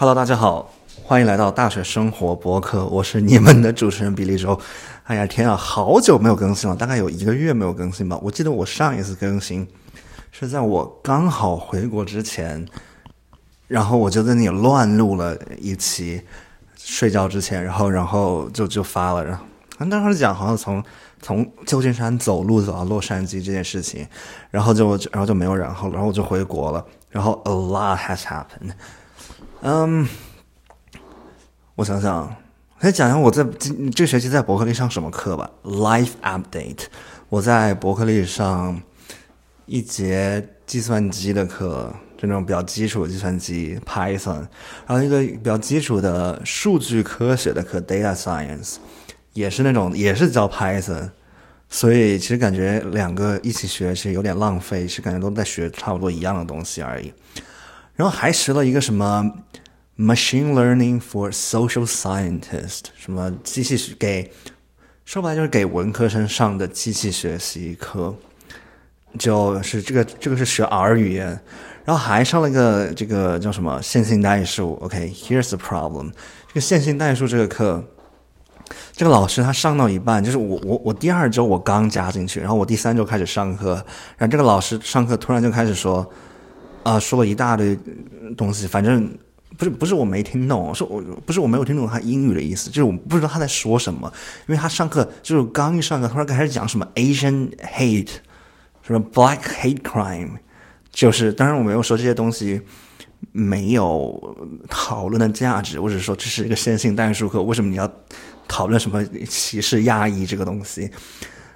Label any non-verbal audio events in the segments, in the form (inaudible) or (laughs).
Hello，大家好，欢迎来到大学生活博客，我是你们的主持人比利周。哎呀天啊，好久没有更新了，大概有一个月没有更新吧。我记得我上一次更新是在我刚好回国之前，然后我就在那里乱录了一期，睡觉之前，然后然后就就发了。然后当时讲好像从从旧金山走路走到洛杉矶这件事情，然后就然后就没有然后，然后我就回国了。然后 a lot has happened。嗯，我想想，来讲讲我在这这学期在伯克利上什么课吧。Life update，我在伯克利上一节计算机的课，就那种比较基础的计算机 Python，然后一个比较基础的数据科学的课 Data Science，也是那种也是教 Python，所以其实感觉两个一起学其实有点浪费，是感觉都在学差不多一样的东西而已。然后还学了一个什么 machine learning for social scientist，什么机器学给说白就是给文科生上的机器学习课，就是这个这个是学 R 语言，然后还上了个这个叫什么线性代数。OK，here's the problem，这个线性代数这个课，这个老师他上到一半，就是我我我第二周我刚加进去，然后我第三周开始上课，然后这个老师上课突然就开始说。啊，说了一大堆东西，反正不是不是我没听懂，是我不是我没有听懂他英语的意思，就是我不知道他在说什么，因为他上课就是刚一上课，突然开始讲什么 Asian hate，什么 Black hate crime，就是当然我没有说这些东西没有讨论的价值，我只是说这是一个线性代数课，为什么你要讨论什么歧视亚裔这个东西？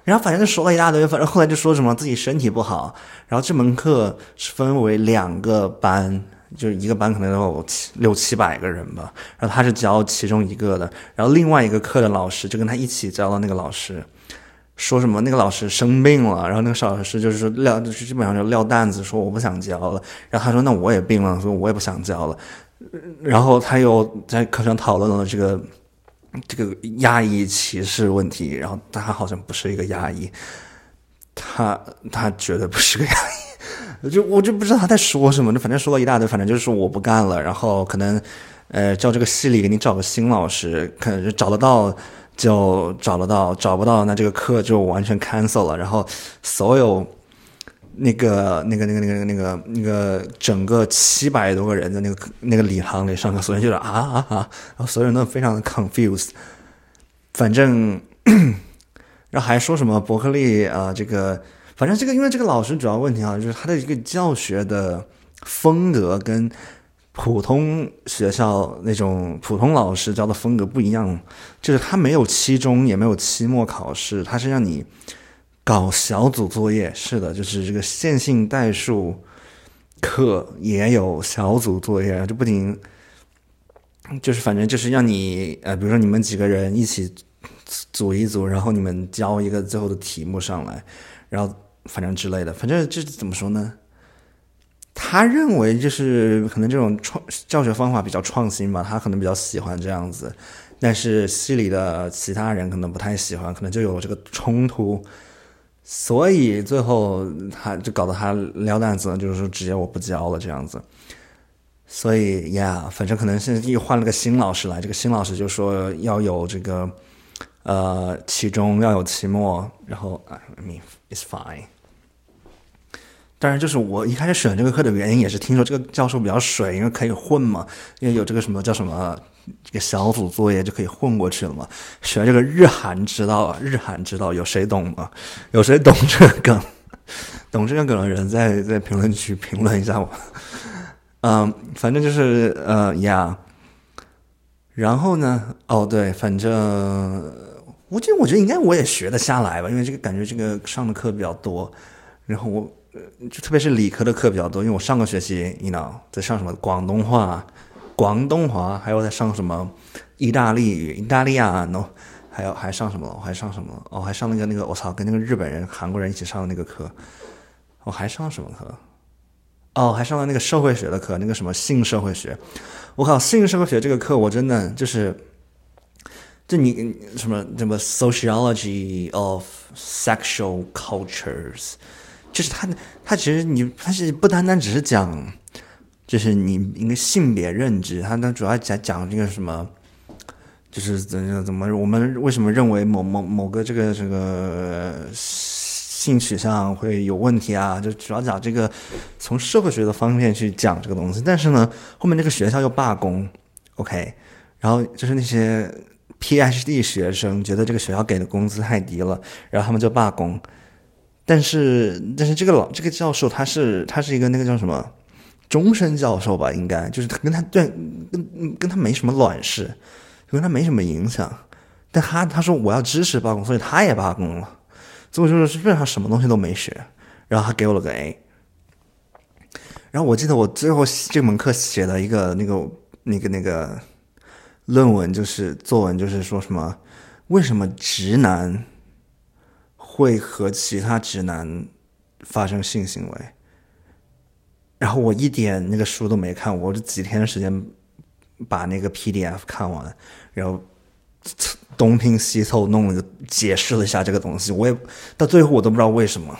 然后反正就说了一大堆，反正后来就说什么自己身体不好。然后这门课是分为两个班，就是一个班可能有七六七百个人吧。然后他是教其中一个的，然后另外一个课的老师就跟他一起教的那个老师，说什么那个老师生病了，然后那个邵老师就是撂，就是基本上就撂担子说我不想教了。然后他说那我也病了，说我也不想教了。然后他又在课上讨论了这个。这个压抑歧视问题，然后他好像不是一个压抑，他他绝对不是个压抑，(laughs) 就我就不知道他在说什么，就反正说了一大堆，反正就是我不干了，然后可能呃叫这个系里给你找个新老师，可能找得到就找得到，找不到那这个课就完全 cancel 了，然后所有。那个、那个、那个、那个、那个、那个，整个七百多个人的那个那个礼堂里上课，所有人就是啊啊啊，然后所有人都非常的 confused。反正，(clears throat) 然后还说什么伯克利啊，这个，反正这个，因为这个老师主要问题啊，就是他的一个教学的风格跟普通学校那种普通老师教的风格不一样，就是他没有期中，也没有期末考试，他是让你。搞小组作业是的，就是这个线性代数课也有小组作业，就不仅就是反正就是让你呃，比如说你们几个人一起组一组，然后你们交一个最后的题目上来，然后反正之类的，反正这怎么说呢？他认为就是可能这种创教学方法比较创新吧，他可能比较喜欢这样子，但是系里的其他人可能不太喜欢，可能就有这个冲突。所以最后他就搞得他撂担子，就是说直接我不教了这样子。所以呀，反正可能是又换了个新老师来，这个新老师就说要有这个呃期中要有期末，然后 I mean it's fine。当然，就是我一开始选这个课的原因也是听说这个教授比较水，因为可以混嘛，因为有这个什么叫什么。这个小组作业就可以混过去了嘛？学这个日韩之道啊，日韩之道有谁懂吗？有谁懂这个梗？懂这个梗的人在在评论区评论一下我。嗯，反正就是呃呀。然后呢？哦，对，反正我觉得我觉得应该我也学得下来吧，因为这个感觉这个上的课比较多。然后我就特别是理科的课比较多，因为我上个学期你 know 在上什么广东话。广东话，还有在上什么意大利语、意大利亚喏，还有还上什么？我还上什么？哦，还上那个那个，我操，跟那个日本人、韩国人一起上的那个课。我还上什么课？哦，还上了那个社会学的课，那个什么性社会学。我靠，性社会学这个课，我真的就是，就你什么什么 sociology of sexual cultures，就是他他其实你他是不单单只是讲。就是你一个性别认知，它它主要讲讲这个什么，就是怎怎么我们为什么认为某某某个这个这个性取向会有问题啊？就主要讲这个从社会学的方面去讲这个东西。但是呢，后面这个学校又罢工，OK，然后就是那些 PhD 学生觉得这个学校给的工资太低了，然后他们就罢工。但是但是这个老这个教授他是他是一个那个叫什么终身教授吧？应该就是他跟他对跟跟他没什么卵事，跟他没什么影响。但他他说我要支持罢工，所以他也罢工了。最后就是基本上什么东西都没学，然后他给我了个 A。然后我记得我最后这门课写了一个那个那个那个论文，就是作文，就是说什么为什么直男。会和其他直男发生性行为，然后我一点那个书都没看，我这几天的时间把那个 PDF 看完，然后东拼西凑弄了个解释了一下这个东西，我也到最后我都不知道为什么。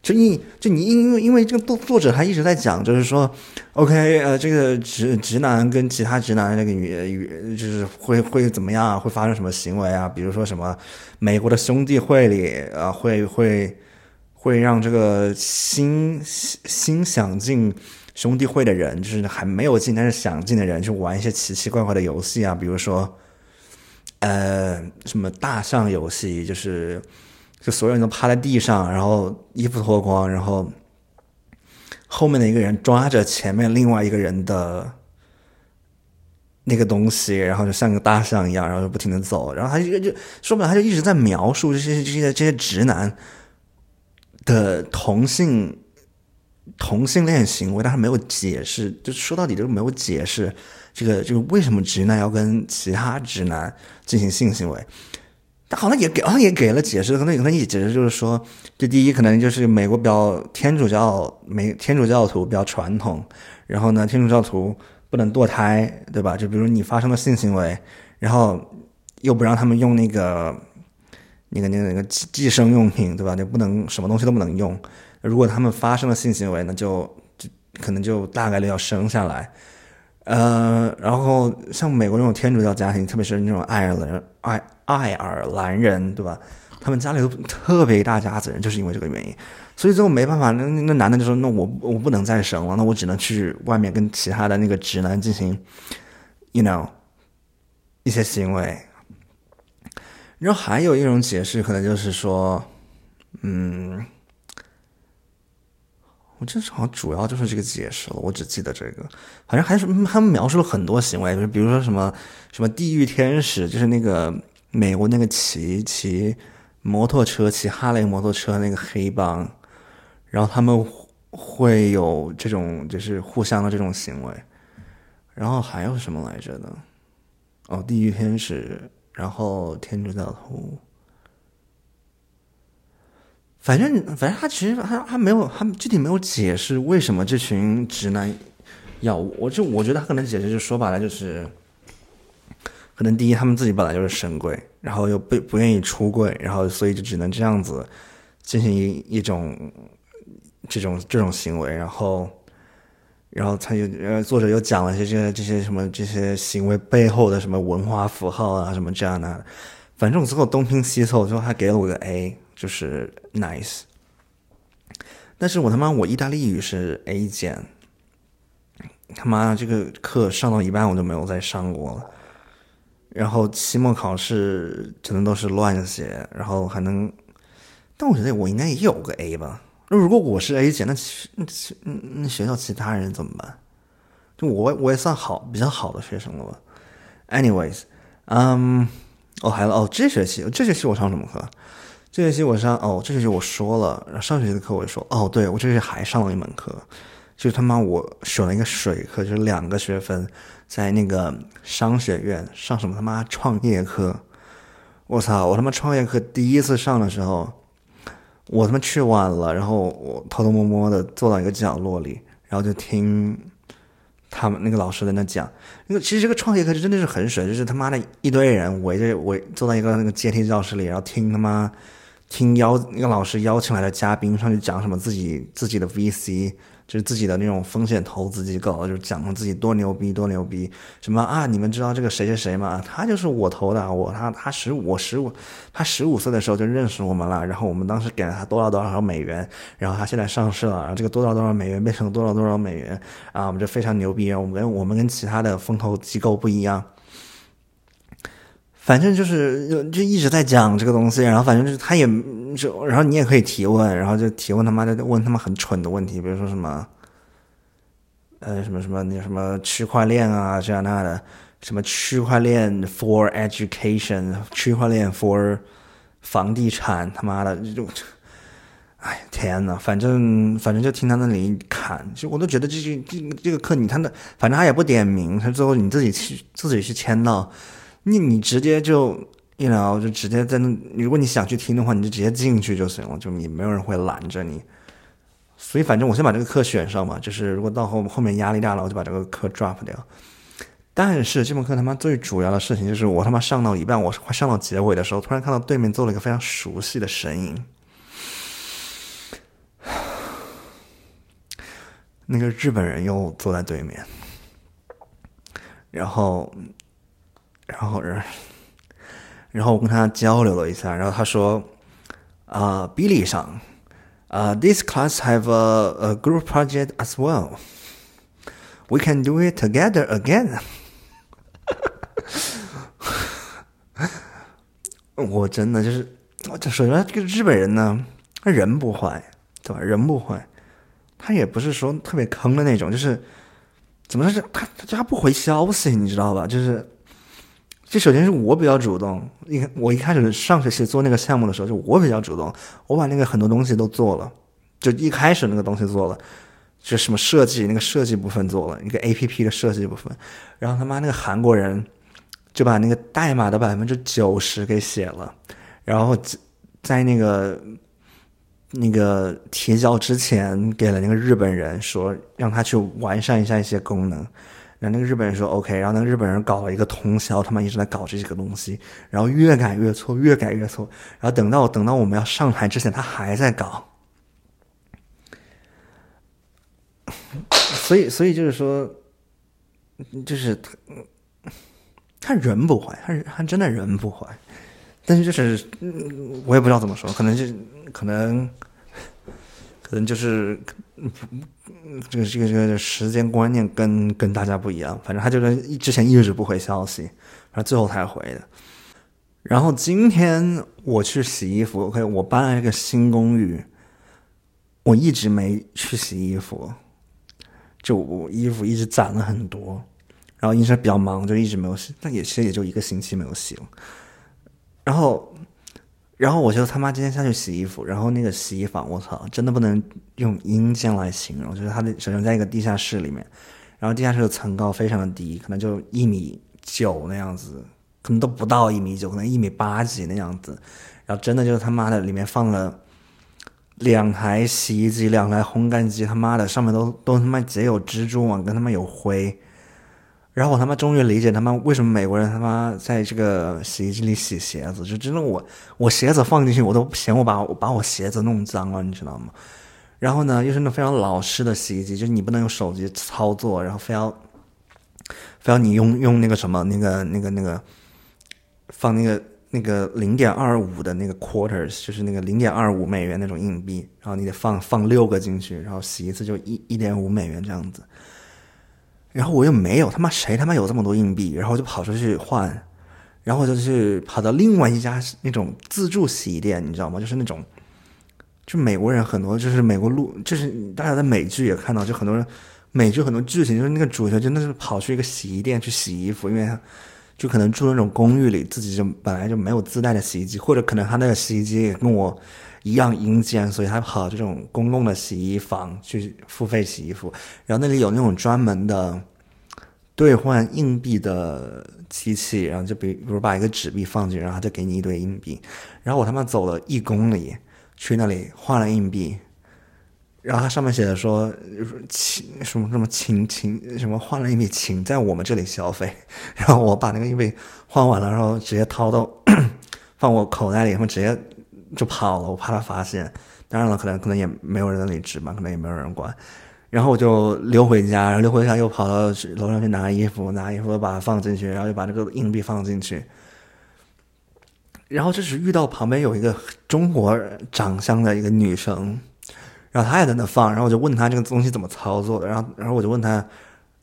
就因就你因为因为这个作作者他一直在讲，就是说，OK，呃，这个直直男跟其他直男那个女女就是会会怎么样，会发生什么行为啊？比如说什么美国的兄弟会里啊，会会会让这个新新想进兄弟会的人，就是还没有进但是想进的人，去玩一些奇奇怪怪的游戏啊，比如说呃什么大象游戏，就是。就所有人都趴在地上，然后衣服脱光，然后后面的一个人抓着前面另外一个人的那个东西，然后就像个大象一样，然后就不停的走，然后他就就说白了，他就一直在描述这些这些这些直男的同性同性恋行为，但是没有解释，就说到底就是没有解释这个就是为什么直男要跟其他直男进行性行为。他好像也给，好像也给了解释，可能也可能也解释就是说，这第一可能就是美国比较天主教，美天主教徒比较传统，然后呢，天主教徒不能堕胎，对吧？就比如你发生了性行为，然后又不让他们用那个那个那个那个寄寄生用品，对吧？你不能什么东西都不能用。如果他们发生了性行为，那就就可能就大概率要生下来。呃，然后像美国这种天主教家庭，特别是那种爱尔兰爱爱尔兰人，对吧？他们家里都特别一大家子人，就是因为这个原因，所以最后没办法，那那男的就说：“那我我不能再生了，那我只能去外面跟其他的那个直男进行，you know，一些行为。”然后还有一种解释，可能就是说，嗯。我这好像主要就是这个解释了，我只记得这个，好像还是他们描述了很多行为，就是比如说什么什么地狱天使，就是那个美国那个骑骑摩托车、骑哈雷摩托车那个黑帮，然后他们会有这种就是互相的这种行为，然后还有什么来着的？哦，地狱天使，然后天主教徒。反正反正他其实他他没有他具体没有解释为什么这群直男要我就我觉得他可能解释就说白了就是，可能第一他们自己本来就是神鬼，然后又不不愿意出柜，然后所以就只能这样子进行一一种这种这种行为，然后然后他又呃作者又讲了些这些这些什么这些行为背后的什么文化符号啊什么这样的，反正我最后东拼西凑，最后他给了我个 A。就是 nice，但是我他妈我意大利语是 A 减，他妈这个课上到一半我就没有再上过了，然后期末考试真的都是乱写，然后还能，但我觉得我应该也有个 A 吧。那如果我是 A 减，那其那那学校其他人怎么办？就我我也算好比较好的学生了吧。Anyways，嗯，哦还有哦这学期这学期我上什么课？这学期我上哦，这学期我说了，然后上学期的课我就说哦，对我这学期还上了一门课，就是他妈我选了一个水课，就是两个学分，在那个商学院上什么他妈创业课，我操，我他妈创业课第一次上的时候，我他妈去晚了，然后我偷偷摸摸的坐到一个角落里，然后就听他们那个老师在那讲，那个其实这个创业课真的是很水，就是他妈的一堆人围着围坐在一个那个阶梯教室里，然后听他妈。听邀那个老师邀请来的嘉宾上去讲什么自己自己的 VC 就是自己的那种风险投资机构，就是讲自己多牛逼多牛逼，什么啊，你们知道这个谁谁谁吗？他就是我投的，我他他十五我十五，他十五岁的时候就认识我们了，然后我们当时给了他多少多少美元，然后他现在上市了，然后这个多少多少美元变成多少多少美元，啊，我们就非常牛逼，我们跟我们跟其他的风投机构不一样。反正就是就就一直在讲这个东西，然后反正就是他也就，然后你也可以提问，然后就提问他妈的问他妈很蠢的问题，比如说什么，呃，什么什么那什么区块链啊这样那的，什么区块链 for education，区块链 for 房地产，他妈的这种，哎天呐，反正反正就听他那里侃，就我都觉得这这这这个课你他的，反正他也不点名，他最后你自己去自己去签到。你你直接就一聊就直接在那，如果你想去听的话，你就直接进去就行了，就你没有人会拦着你。所以反正我先把这个课选上嘛，就是如果到后后面压力大了，我就把这个课 drop 掉。但是这门课他妈最主要的事情就是我他妈上到一半，我快上到结尾的时候，突然看到对面坐了一个非常熟悉的身影，那个日本人又坐在对面，然后。然后，然然后我跟他交流了一下，然后他说：“啊，Billy 上，啊，this class have a a group project as well. We can do it together again.” (laughs) 我真的就是，这首先这个日本人呢，他人不坏，对吧？人不坏，他也不是说特别坑的那种，就是怎么说是他他不回消息，你知道吧？就是。这首先是我比较主动，一我一开始上学期做那个项目的时候，就我比较主动，我把那个很多东西都做了，就一开始那个东西做了，就什么设计那个设计部分做了一个 A P P 的设计部分，然后他妈那个韩国人就把那个代码的百分之九十给写了，然后在那个那个提交之前给了那个日本人说让他去完善一下一些功能。然后那个日本人说 OK，然后那个日本人搞了一个通宵，他们一直在搞这几个东西，然后越改越错，越改越错，然后等到等到我们要上台之前，他还在搞。(laughs) 所以，所以就是说，就是他，人不坏，他他真的人不坏，但是就是，我也不知道怎么说，可能就可能。可能就是，这个这个这个时间观念跟跟大家不一样。反正他就是之前一直不回消息，然后最后才回的。然后今天我去洗衣服，OK，我搬了一个新公寓，我一直没去洗衣服，就我衣服一直攒了很多，然后一直比较忙，就一直没有洗。但也其实也就一个星期没有洗了，然后。然后我就他妈今天下去洗衣服，然后那个洗衣房，我操，真的不能用阴间来形容，就是它的首先在一个地下室里面，然后地下室的层高非常的低，可能就一米九那样子，可能都不到一米九，可能一米八几那样子，然后真的就是他妈的里面放了两台洗衣机，两台烘干机，他妈的上面都都他妈结有蜘蛛网，跟他妈有灰。然后我他妈终于理解他妈为什么美国人他妈在这个洗衣机里洗鞋子，就真的我我鞋子放进去我都嫌我把我把我鞋子弄脏了，你知道吗？然后呢，又是那非常老式的洗衣机，就是你不能用手机操作，然后非要非要你用用那个什么那个那个那个放那个那个零点二五的那个 quarters，就是那个零点二五美元那种硬币，然后你得放放六个进去，然后洗一次就一一点五美元这样子。然后我又没有他妈谁他妈有这么多硬币，然后就跑出去换，然后就去跑到另外一家那种自助洗衣店，你知道吗？就是那种，就美国人很多，就是美国路，就是大家在美剧也看到，就很多人美剧很多剧情，就是那个主角真的是跑去一个洗衣店去洗衣服，因为就可能住那种公寓里，自己就本来就没有自带的洗衣机，或者可能他那个洗衣机也跟我。一样阴间，所以他跑这种公共的洗衣房去付费洗衣服，然后那里有那种专门的兑换硬币的机器，然后就比比如把一个纸币放进去，然后他就给你一堆硬币。然后我他妈走了一公里去那里换了硬币，然后它上面写的说请什么什么请请什么换了硬币请在我们这里消费，然后我把那个硬币换完了，然后直接掏到 (coughs) 放我口袋里，然后直接。就跑了，我怕他发现。当然了，可能可能也没有人理智吧，可能也没有人管。然后我就溜回家，然后溜回家又跑到楼上去拿衣服，拿衣服把它放进去，然后又把这个硬币放进去。然后这时遇到旁边有一个中国长相的一个女生，然后她也在那放，然后我就问她这个东西怎么操作的，然后然后我就问她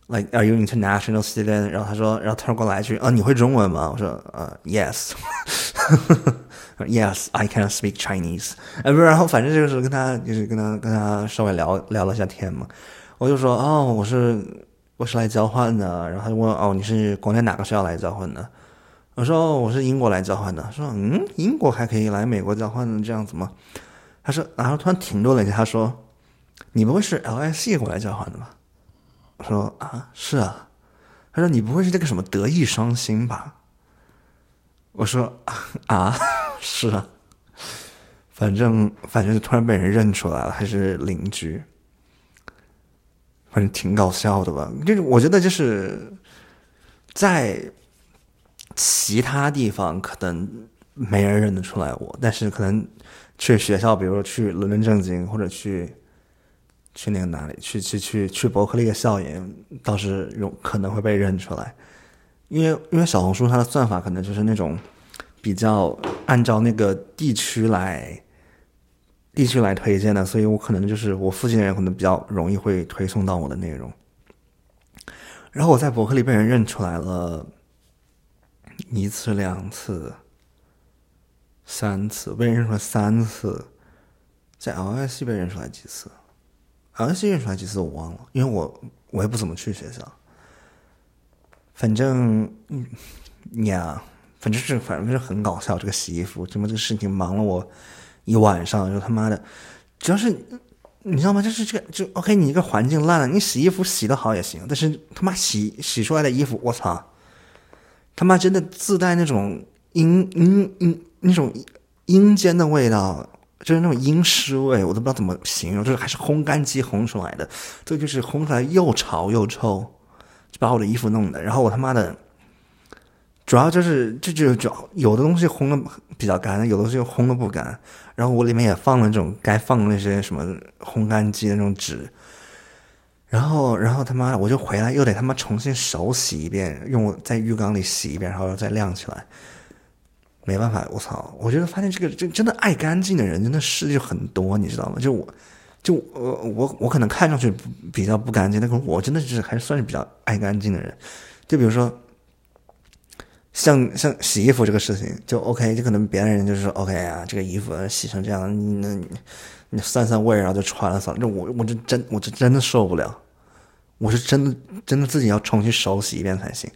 ，like are you international student？然后她说，然后她过来一句，啊，你会中文吗？我说，呃，yes。(laughs) Yes, I can speak Chinese。哎，不是，然后反正就是跟他，就是跟他，跟他稍微聊聊了一下天嘛。我就说，哦，我是我是来交换的。然后他就问，哦，你是国内哪个学校来交换的？我说，哦，我是英国来交换的。说，嗯，英国还可以来美国交换的这样子吗？他说，然后突然停顿了一下，他说，你不会是 LSE 过来交换的吧？我说，啊，是啊。他说，你不会是这个什么德艺双馨吧？我说，啊。是啊，反正反正就突然被人认出来了，还是邻居，反正挺搞笑的吧？就是我觉得就是在其他地方可能没人认得出来我，但是可能去学校，比如说去伦敦政经或者去去那个哪里，去去去去伯克利的校园，倒是有可能会被认出来，因为因为小红书它的算法可能就是那种。比较按照那个地区来地区来推荐的，所以我可能就是我附近的人可能比较容易会推送到我的内容。然后我在伯克利被人认出来了一次、两次、三次，被认出来三次，在 LSE 被认出来几次？LSE 认出来几次我忘了，因为我我也不怎么去学校。反正嗯呀。反正是，反正是很搞笑。这个洗衣服，这么这个事情忙了我一晚上，就他妈的，主要是你知道吗？就是这个，就 OK，你一个环境烂了，你洗衣服洗的好也行，但是他妈洗洗出来的衣服，我操，他妈真的自带那种阴阴阴那种阴间的味道，就是那种阴湿味，我都不知道怎么形容，就是还是烘干机烘出来的，这就是烘出来又潮又臭，就把我的衣服弄的，然后我他妈的。主要就是，这就就有的东西烘的比较干，有的东西烘的不干。然后我里面也放了这种该放的那些什么烘干机的那种纸。然后，然后他妈我就回来又得他妈重新手洗一遍，用在浴缸里洗一遍，然后再晾起来。没办法，我操！我觉得发现这个真真的爱干净的人真的事就很多，你知道吗？就我，就我我我可能看上去比较不干净，但是我真的是还算是比较爱干净的人。就比如说。像像洗衣服这个事情就 OK，就可能别人就是 OK 啊，这个衣服洗成这样，那你你散散味，然后就穿了算了。这我我这真我这真的受不了，我是真的真的自己要重新手洗一遍才行。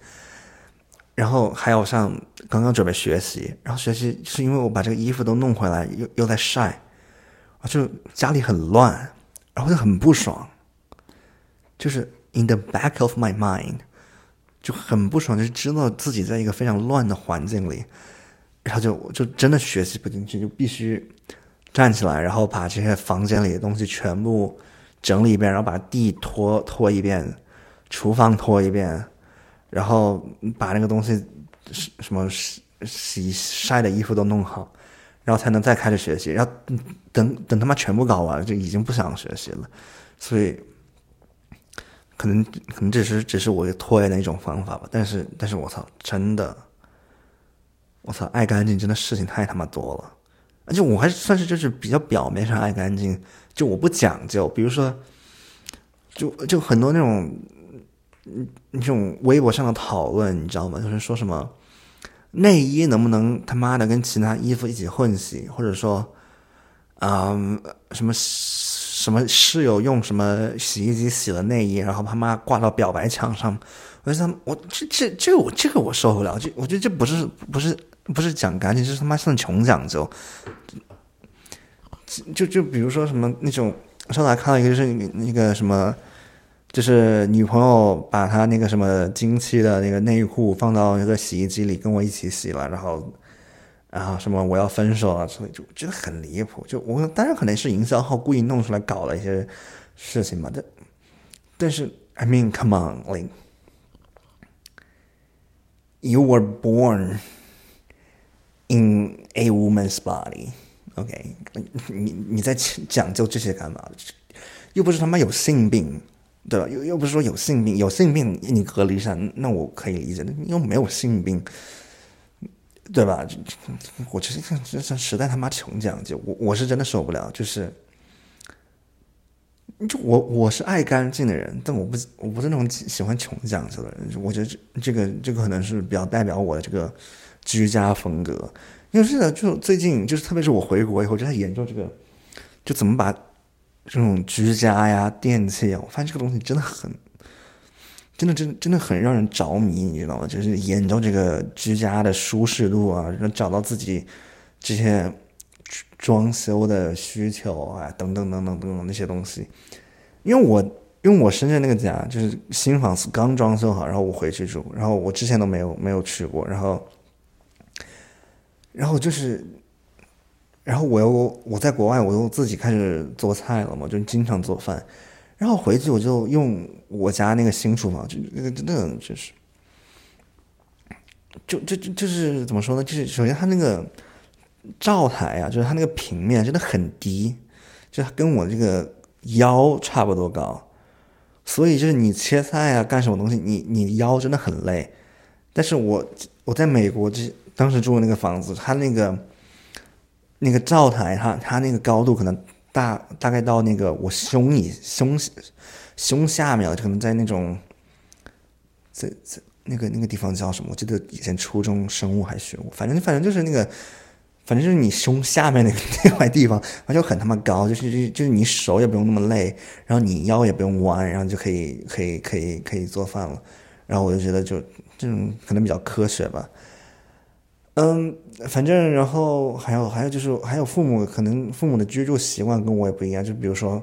然后还有像刚刚准备学习，然后学习是因为我把这个衣服都弄回来，又又在晒啊，就家里很乱，然后就很不爽，就是 in the back of my mind。就很不爽，就是知道自己在一个非常乱的环境里，然后就就真的学习不进去，就必须站起来，然后把这些房间里的东西全部整理一遍，然后把地拖拖一遍，厨房拖一遍，然后把那个东西什么洗洗晒的衣服都弄好，然后才能再开始学习。然后等等他妈全部搞完，就已经不想学习了，所以。可能可能只是只是我拖延的一种方法吧，但是但是我操，真的，我操，爱干净真的事情太他妈多了，而且我还算是就是比较表面上爱干净，就我不讲究，比如说，就就很多那种，嗯那种微博上的讨论，你知道吗？就是说什么内衣能不能他妈的跟其他衣服一起混洗，或者说，嗯，什么。什么室友用什么洗衣机洗了内衣，然后他妈挂到表白墙上，我就他我这这这个我这个我受不了，这我觉得这不是不是不是讲干净，这是他妈算穷讲究。就就比如说什么那种，上次还看到一个就是那个什么，就是女朋友把她那个什么经期的那个内裤放到那个洗衣机里跟我一起洗了，然后。然后什么我要分手啊之类，就觉得很离谱。就我当然可能是营销号故意弄出来搞了一些事情嘛。但但是，I mean, come on, like you were born in a woman's body, OK？你你在讲究这些干嘛？又不是他妈有性病，对吧？又又不是说有性病，有性病你隔离一下，那我可以理解。又没有性病，对吧？我觉得这这实在他妈穷讲究，我我是真的受不了。就是，就我我是爱干净的人，但我不我不是那种喜欢穷讲究的人。我觉得这这个这个可能是比较代表我的这个居家风格。因为是的，就最近就是特别是我回国以后，就在研究这个，就怎么把。这种居家呀、电器啊，我发现这个东西真的很，真的真真的很让人着迷，你知道吗？就是研究这个居家的舒适度啊，然后找到自己这些装修的需求啊，等等等等等等那些东西。因为我因为我深圳那个家就是新房子刚装修好，然后我回去住，然后我之前都没有没有去过，然后然后就是。然后我又我在国外，我又自己开始做菜了嘛，就经常做饭。然后回去我就用我家那个新厨房，就那个真的就是，就就就就是怎么说呢？就是首先它那个灶台啊，就是它那个平面真的很低，就跟我这个腰差不多高，所以就是你切菜啊，干什么东西，你你腰真的很累。但是我我在美国这当时住的那个房子，它那个。那个灶台，它它那个高度可能大大概到那个我胸以胸胸下面了，可能在那种在在那个那个地方叫什么？我记得以前初中生物还学过，反正反正就是那个，反正就是你胸下面那个 (laughs) 那块地方，它就很他妈高，就是就就是你手也不用那么累，然后你腰也不用弯，然后就可以可以可以可以做饭了。然后我就觉得就这种可能比较科学吧。嗯，反正然后还有还有就是还有父母可能父母的居住习惯跟我也不一样，就比如说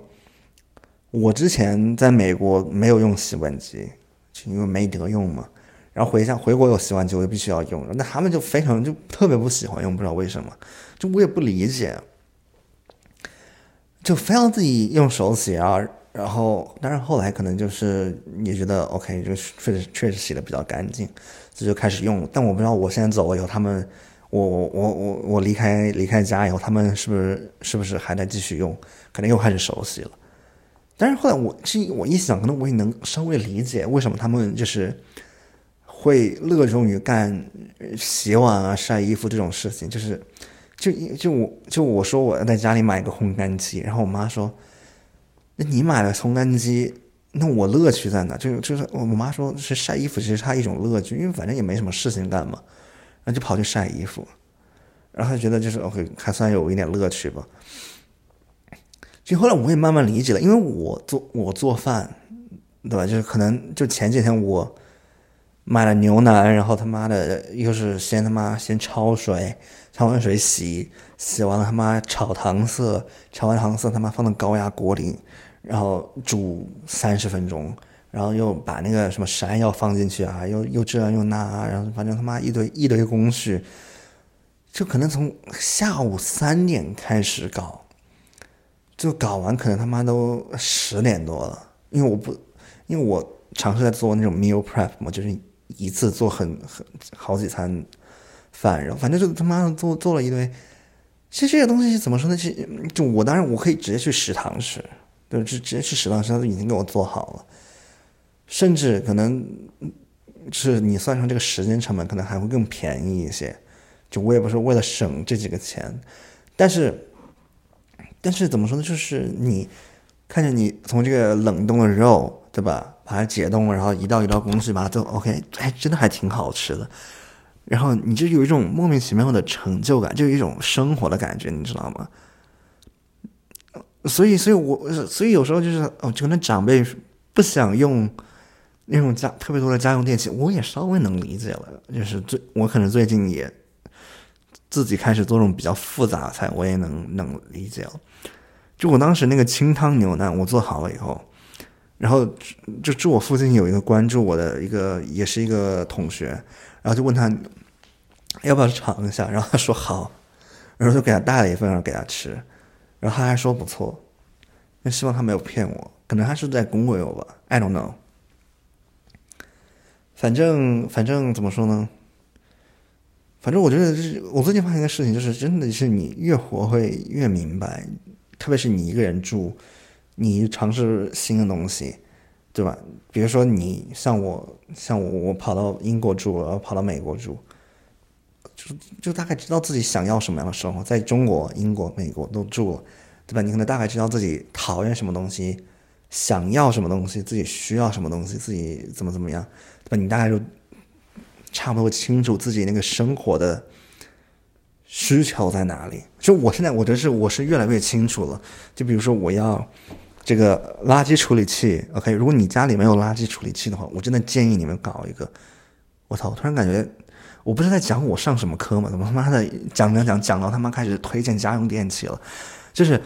我之前在美国没有用洗碗机，就因为没得用嘛。然后回家回国有洗碗机，我就必须要用。那他们就非常就特别不喜欢用，不知道为什么，就我也不理解，就非要自己用手洗啊。然后当然后来可能就是也觉得 OK，就确实确实洗的比较干净。这就开始用，但我不知道我现在走了以后，他们，我我我我我离开离开家以后，他们是不是是不是还在继续用？可能又开始熟悉了。但是后来我是我一想，可能我也能稍微理解为什么他们就是会热衷于干洗碗啊、晒衣服这种事情。就是就就我就我说我要在家里买一个烘干机，然后我妈说，那你买了烘干机？那我乐趣在哪？就就是我我妈说是晒衣服，其实她一种乐趣，因为反正也没什么事情干嘛，然后就跑去晒衣服，然后觉得就是 OK，还算有一点乐趣吧。就后来我也慢慢理解了，因为我做我做饭，对吧？就是可能就前几天我买了牛腩，然后他妈的又是先他妈先焯水，焯完水洗，洗完了他妈炒糖色，炒完糖色他妈放到高压锅里。然后煮三十分钟，然后又把那个什么山药放进去啊，又又这又那，然后反正他妈一堆一堆工序，就可能从下午三点开始搞，就搞完可能他妈都十点多了，因为我不，因为我尝试在做那种 meal prep 嘛，就是一次做很很好几餐饭，然后反正就他妈的做做了一堆，其实这些东西怎么说呢？其实就我当然我可以直接去食堂吃。对，直直接去食堂，食堂都已经给我做好了，甚至可能是你算上这个时间成本，可能还会更便宜一些。就我也不是为了省这几个钱，但是，但是怎么说呢？就是你看着你从这个冷冻的肉，对吧？把它解冻，然后一道一道工序把它做 OK，哎，真的还挺好吃的。然后你就有一种莫名其妙的成就感，就有一种生活的感觉，你知道吗？所以，所以我，所以有时候就是，哦，就可能长辈不想用那种家特别多的家用电器，我也稍微能理解了。就是最，我可能最近也自己开始做这种比较复杂的菜，我也能能理解了。就我当时那个清汤牛腩，我做好了以后，然后就住我附近有一个关注我的一个，也是一个同学，然后就问他要不要尝一下，然后他说好，然后就给他带了一份，然后给他吃。他还说不错，那希望他没有骗我，可能他是在恭维我吧，I don't know。反正反正怎么说呢？反正我觉得就是我最近发现一个事情，就是真的是你越活会越明白，特别是你一个人住，你尝试新的东西，对吧？比如说你像我，像我，我跑到英国住，然后跑到美国住，就就大概知道自己想要什么样的生活。在中国、英国、美国都住，对吧？你可能大概知道自己讨厌什么东西，想要什么东西，自己需要什么东西，自己怎么怎么样，对吧？你大概就差不多清楚自己那个生活的。需求在哪里？就我现在，我觉得是我是越来越清楚了。就比如说，我要这个垃圾处理器，OK？如果你家里没有垃圾处理器的话，我真的建议你们搞一个。我操！我突然感觉，我不是在讲我上什么课吗？怎么他妈的讲讲讲讲到他妈开始推荐家用电器了？就是，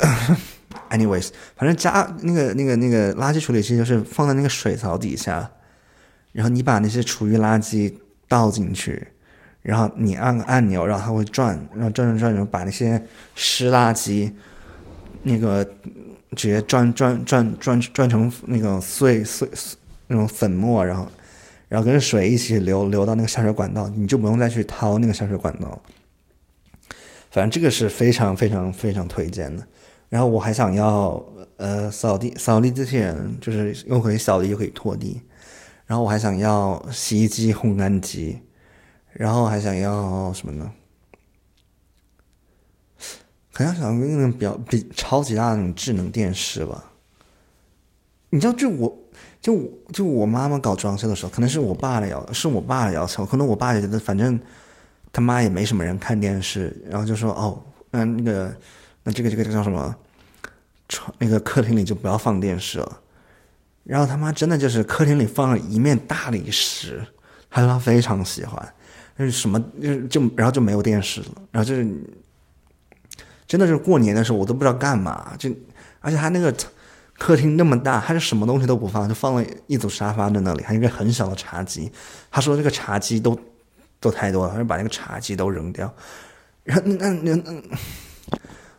(coughs) anyways，反正家那个那个那个垃圾处理器就是放在那个水槽底下，然后你把那些厨余垃圾倒进去。然后你按个按钮，然后它会转，然后转转转，然后把那些湿垃圾，那个直接转转转转转成那个碎碎那种粉末，然后然后跟水一起流流到那个下水管道，你就不用再去掏那个下水管道。反正这个是非常非常非常推荐的。然后我还想要呃扫地扫地机器人，就是又可以扫地又可以拖地。然后我还想要洗衣机、烘干机。然后还想要什么呢？可能想要那种比较比超级大的那种智能电视吧。你知道，就我就就我妈妈搞装修的时候，可能是我爸的要，是我爸的要求。可能我爸也觉得，反正他妈也没什么人看电视，然后就说：“哦，那那个那这个这个叫什么？床那个客厅里就不要放电视了。”然后他妈真的就是客厅里放了一面大理石，他说他非常喜欢。就是什么，就是就然后就没有电视了，然后就是，真的是过年的时候我都不知道干嘛，就而且他那个客厅那么大，他就什么东西都不放，就放了一组沙发在那里，还有一个很小的茶几。他说这个茶几都都太多了，他就把那个茶几都扔掉。然后那那那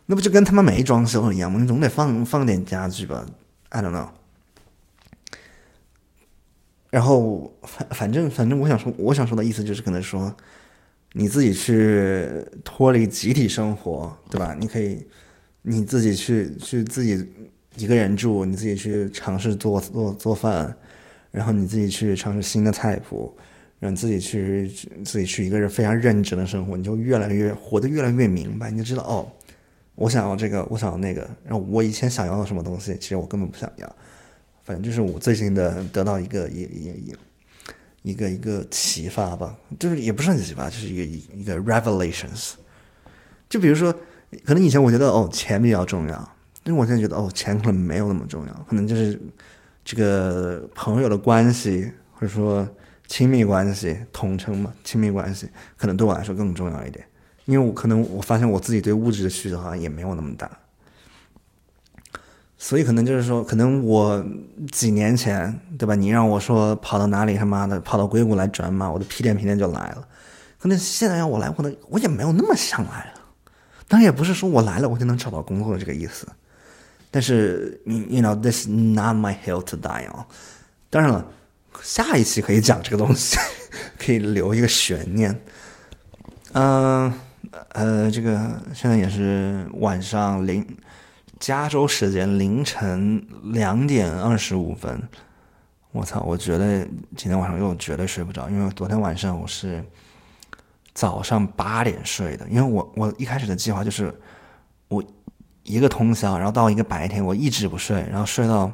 那不就跟他妈没装修一样吗？你总得放放点家具吧？I don't know。然后反反正反正我想说我想说的意思就是可能说，你自己去脱离集体生活，对吧？你可以你自己去去自己一个人住，你自己去尝试做做做饭，然后你自己去尝试新的菜谱，让自己去自己去一个人非常认真的生活，你就越来越活得越来越明白，你就知道哦，我想要这个，我想要那个，然后我以前想要的什么东西，其实我根本不想要。反正就是我最近的得到一个一一一一个一个启发吧，就是也不是很启发，就是一个一一个 revelations。就比如说，可能以前我觉得哦钱比较重要，因为我现在觉得哦钱可能没有那么重要，可能就是这个朋友的关系或者说亲密关系统称嘛，亲密关系可能对我来说更重要一点，因为我可能我发现我自己对物质的需求好像也没有那么大。所以可能就是说，可能我几年前，对吧？你让我说跑到哪里，他妈的跑到硅谷来转码，我的屁颠屁颠就来了。可能现在让我来，可能我也没有那么想来了。当然也不是说我来了我就能找到工作的这个意思。但是你，you know，this is not my hill to die on。当然了，下一期可以讲这个东西，(laughs) 可以留一个悬念。嗯，呃，这个现在也是晚上零。加州时间凌晨两点二十五分，我操！我觉得今天晚上又绝对睡不着，因为昨天晚上我是早上八点睡的，因为我我一开始的计划就是我一个通宵，然后到一个白天我一直不睡，然后睡到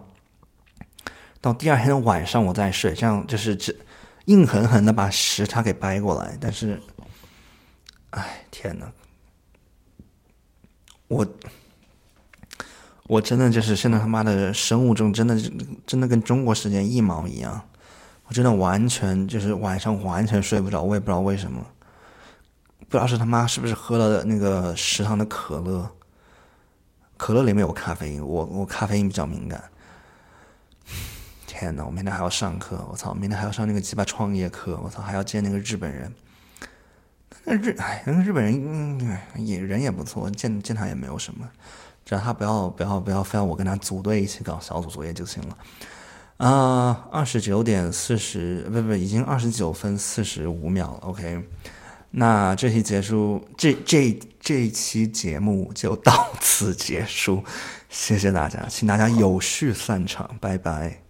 到第二天的晚上我再睡，这样就是这硬狠狠的把时差给掰过来。但是，哎，天呐，我。我真的就是现在他妈的生物钟真的真的跟中国时间一毛一样，我真的完全就是晚上完全睡不着，我也不知道为什么，不知道是他妈是不是喝了那个食堂的可乐，可乐里面有咖啡因，我我咖啡因比较敏感。天呐，我明天还要上课，我操，明天还要上那个鸡巴创业课，我操，还要见那个日本人，那日哎，那个日本人也人也不错，见见他也没有什么。只要他不要不要不要非要我跟他组队一起搞小组作业就行了。啊，二十九点四十不不，已经二十九分四十五秒了。OK，那这期结束，这这这一期节目就到此结束，谢谢大家，请大家有序散场，拜拜。